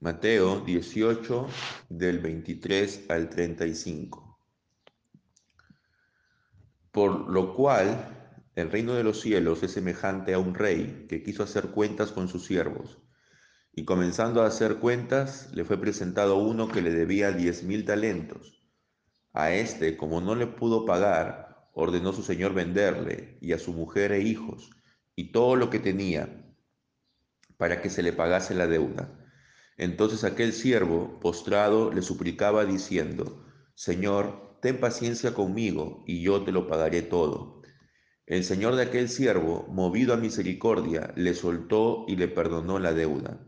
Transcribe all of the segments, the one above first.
Mateo 18 del 23 al 35. Por lo cual el reino de los cielos es semejante a un rey que quiso hacer cuentas con sus siervos. Y comenzando a hacer cuentas, le fue presentado uno que le debía diez mil talentos. A este, como no le pudo pagar, ordenó su señor venderle y a su mujer e hijos y todo lo que tenía para que se le pagase la deuda. Entonces aquel siervo, postrado, le suplicaba diciendo, Señor, ten paciencia conmigo y yo te lo pagaré todo. El señor de aquel siervo, movido a misericordia, le soltó y le perdonó la deuda.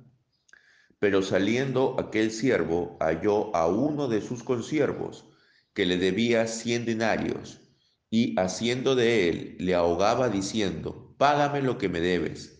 Pero saliendo aquel siervo halló a uno de sus consiervos, que le debía cien denarios, y haciendo de él le ahogaba diciendo, Págame lo que me debes.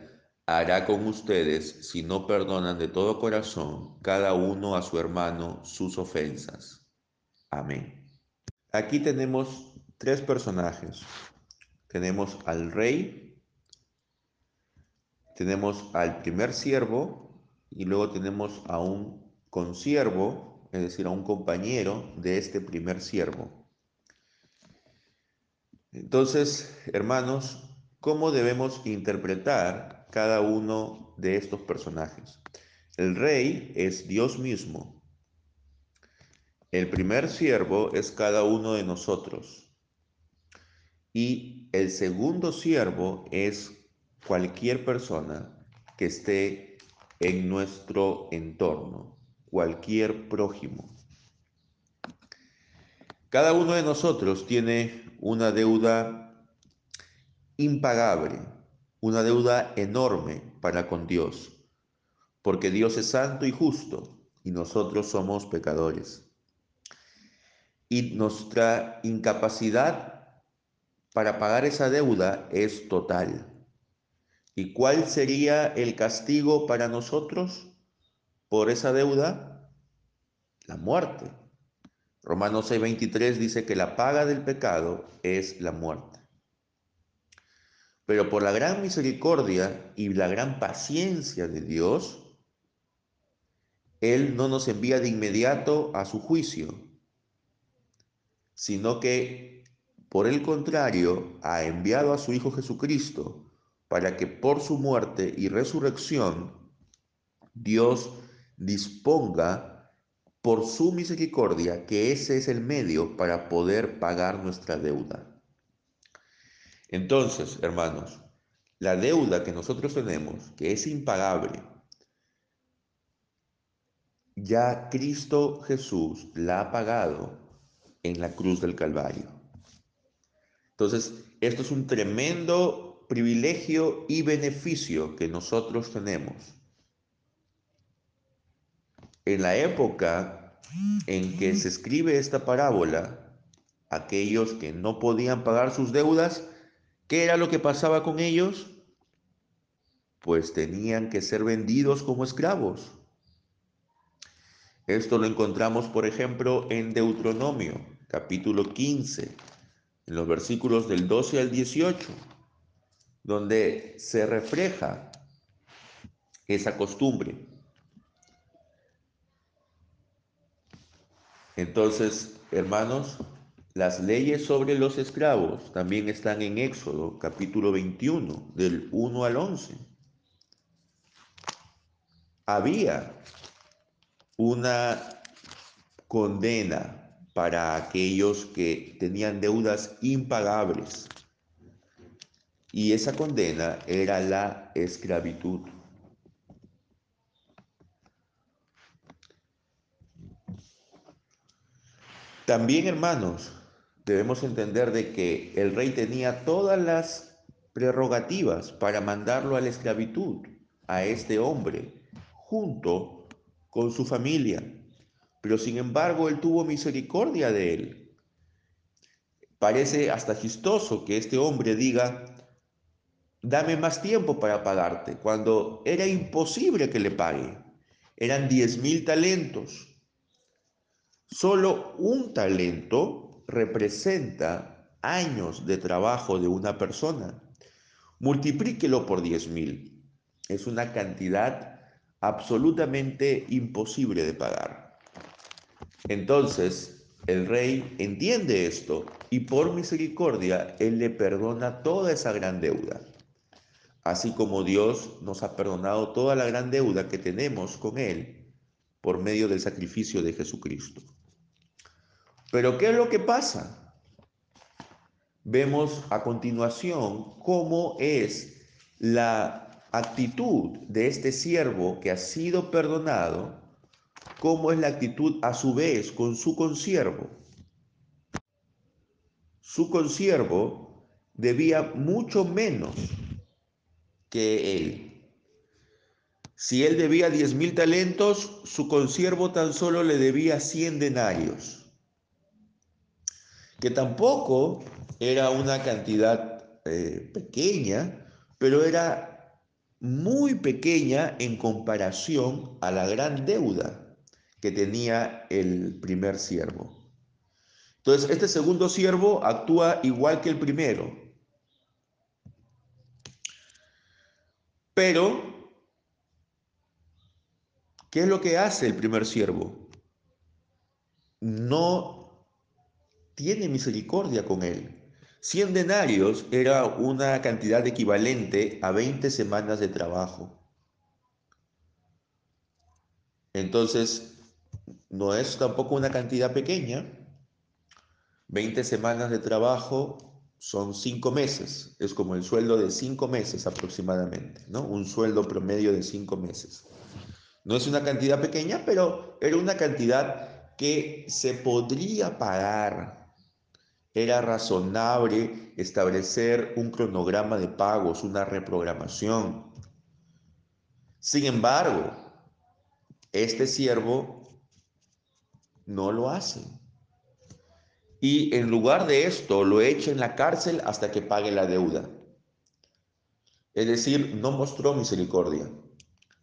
hará con ustedes si no perdonan de todo corazón cada uno a su hermano sus ofensas. Amén. Aquí tenemos tres personajes. Tenemos al rey, tenemos al primer siervo y luego tenemos a un consiervo, es decir, a un compañero de este primer siervo. Entonces, hermanos, ¿cómo debemos interpretar cada uno de estos personajes? El rey es Dios mismo, el primer siervo es cada uno de nosotros. Y el segundo siervo es cualquier persona que esté en nuestro entorno, cualquier prójimo. Cada uno de nosotros tiene una deuda impagable, una deuda enorme para con Dios, porque Dios es santo y justo y nosotros somos pecadores y nuestra incapacidad para pagar esa deuda es total. ¿Y cuál sería el castigo para nosotros por esa deuda? La muerte. Romanos 6:23 dice que la paga del pecado es la muerte. Pero por la gran misericordia y la gran paciencia de Dios, Él no nos envía de inmediato a su juicio, sino que por el contrario ha enviado a su Hijo Jesucristo para que por su muerte y resurrección Dios disponga por su misericordia que ese es el medio para poder pagar nuestra deuda. Entonces, hermanos, la deuda que nosotros tenemos, que es impagable, ya Cristo Jesús la ha pagado en la cruz del Calvario. Entonces, esto es un tremendo privilegio y beneficio que nosotros tenemos. En la época en que se escribe esta parábola, aquellos que no podían pagar sus deudas, ¿qué era lo que pasaba con ellos? Pues tenían que ser vendidos como esclavos. Esto lo encontramos, por ejemplo, en Deuteronomio, capítulo 15, en los versículos del 12 al 18, donde se refleja esa costumbre. Entonces, hermanos, las leyes sobre los esclavos también están en Éxodo, capítulo 21, del 1 al 11. Había una condena para aquellos que tenían deudas impagables. y esa condena era la esclavitud. También, hermanos, debemos entender de que el rey tenía todas las prerrogativas para mandarlo a la esclavitud a este hombre junto con su familia. Pero sin embargo, él tuvo misericordia de él. Parece hasta chistoso que este hombre diga, dame más tiempo para pagarte, cuando era imposible que le pague. Eran diez mil talentos. Solo un talento representa años de trabajo de una persona. Multiplíquelo por diez mil. Es una cantidad absolutamente imposible de pagar. Entonces, el rey entiende esto y por misericordia, él le perdona toda esa gran deuda. Así como Dios nos ha perdonado toda la gran deuda que tenemos con Él por medio del sacrificio de Jesucristo. Pero ¿qué es lo que pasa? Vemos a continuación cómo es la actitud de este siervo que ha sido perdonado, cómo es la actitud a su vez con su consiervo. Su consiervo debía mucho menos que él. Si él debía diez mil talentos, su consiervo tan solo le debía cien denarios que tampoco era una cantidad eh, pequeña, pero era muy pequeña en comparación a la gran deuda que tenía el primer siervo. Entonces, este segundo siervo actúa igual que el primero. Pero, ¿qué es lo que hace el primer siervo? No tiene misericordia con él. 100 denarios era una cantidad equivalente a 20 semanas de trabajo. Entonces, no es tampoco una cantidad pequeña. 20 semanas de trabajo son 5 meses. Es como el sueldo de 5 meses aproximadamente, ¿no? Un sueldo promedio de 5 meses. No es una cantidad pequeña, pero era una cantidad que se podría pagar era razonable establecer un cronograma de pagos, una reprogramación. Sin embargo, este siervo no lo hace. Y en lugar de esto, lo echa en la cárcel hasta que pague la deuda. Es decir, no mostró misericordia,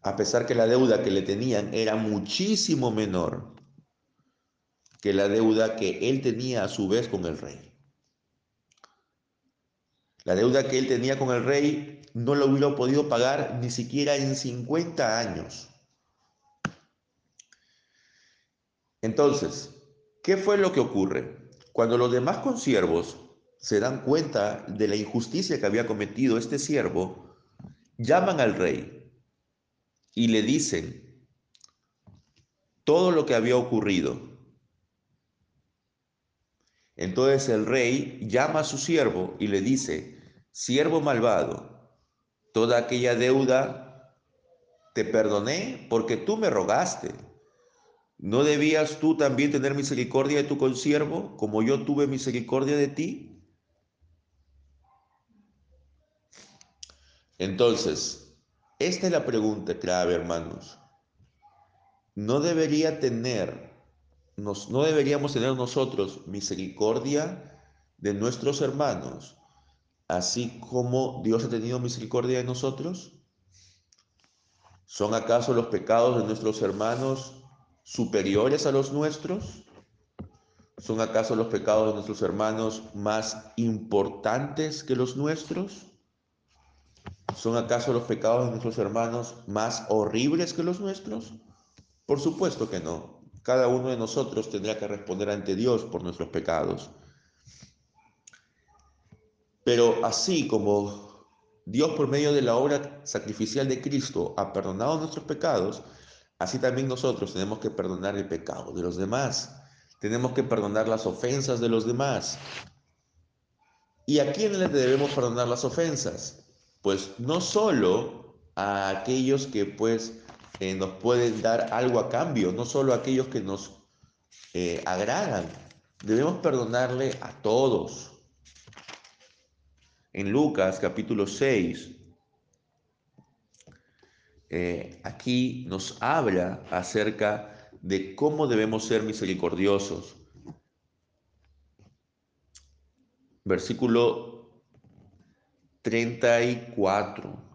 a pesar que la deuda que le tenían era muchísimo menor que la deuda que él tenía a su vez con el rey. La deuda que él tenía con el rey no lo hubiera podido pagar ni siquiera en 50 años. Entonces, ¿qué fue lo que ocurre? Cuando los demás consiervos se dan cuenta de la injusticia que había cometido este siervo, llaman al rey y le dicen todo lo que había ocurrido entonces el rey llama a su siervo y le dice, siervo malvado, toda aquella deuda te perdoné porque tú me rogaste. ¿No debías tú también tener misericordia de tu consiervo como yo tuve misericordia de ti? Entonces, esta es la pregunta clave, hermanos. ¿No debería tener no deberíamos tener nosotros misericordia de nuestros hermanos, así como Dios ha tenido misericordia de nosotros? ¿Son acaso los pecados de nuestros hermanos superiores a los nuestros? ¿Son acaso los pecados de nuestros hermanos más importantes que los nuestros? ¿Son acaso los pecados de nuestros hermanos más horribles que los nuestros? Por supuesto que no. Cada uno de nosotros tendrá que responder ante Dios por nuestros pecados. Pero así como Dios por medio de la obra sacrificial de Cristo ha perdonado nuestros pecados, así también nosotros tenemos que perdonar el pecado de los demás. Tenemos que perdonar las ofensas de los demás. ¿Y a quién le debemos perdonar las ofensas? Pues no solo a aquellos que pues eh, nos pueden dar algo a cambio, no solo aquellos que nos eh, agradan, debemos perdonarle a todos. En Lucas capítulo 6, eh, aquí nos habla acerca de cómo debemos ser misericordiosos. Versículo 34.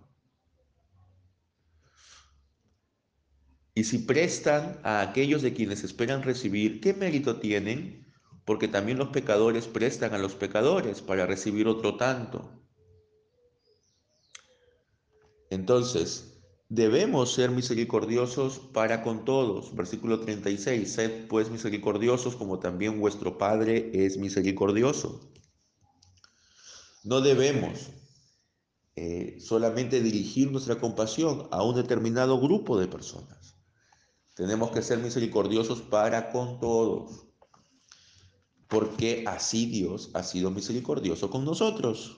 Y si prestan a aquellos de quienes esperan recibir, ¿qué mérito tienen? Porque también los pecadores prestan a los pecadores para recibir otro tanto. Entonces, debemos ser misericordiosos para con todos. Versículo 36, sed pues misericordiosos como también vuestro Padre es misericordioso. No debemos eh, solamente dirigir nuestra compasión a un determinado grupo de personas. Tenemos que ser misericordiosos para con todos, porque así Dios ha sido misericordioso con nosotros.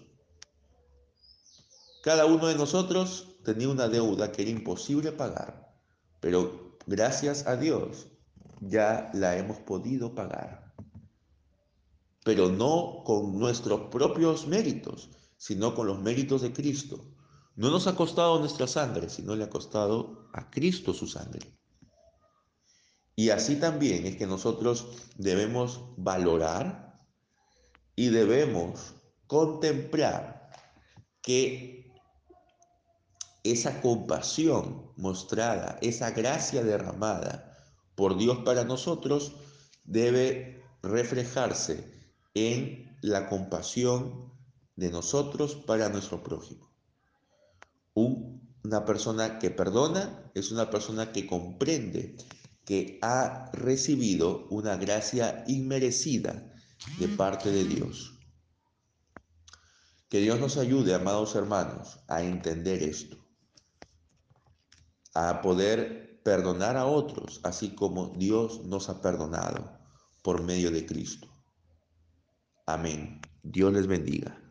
Cada uno de nosotros tenía una deuda que era imposible pagar, pero gracias a Dios ya la hemos podido pagar. Pero no con nuestros propios méritos, sino con los méritos de Cristo. No nos ha costado nuestra sangre, sino le ha costado a Cristo su sangre. Y así también es que nosotros debemos valorar y debemos contemplar que esa compasión mostrada, esa gracia derramada por Dios para nosotros debe reflejarse en la compasión de nosotros para nuestro prójimo. Una persona que perdona es una persona que comprende que ha recibido una gracia inmerecida de parte de Dios. Que Dios nos ayude, amados hermanos, a entender esto, a poder perdonar a otros, así como Dios nos ha perdonado por medio de Cristo. Amén. Dios les bendiga.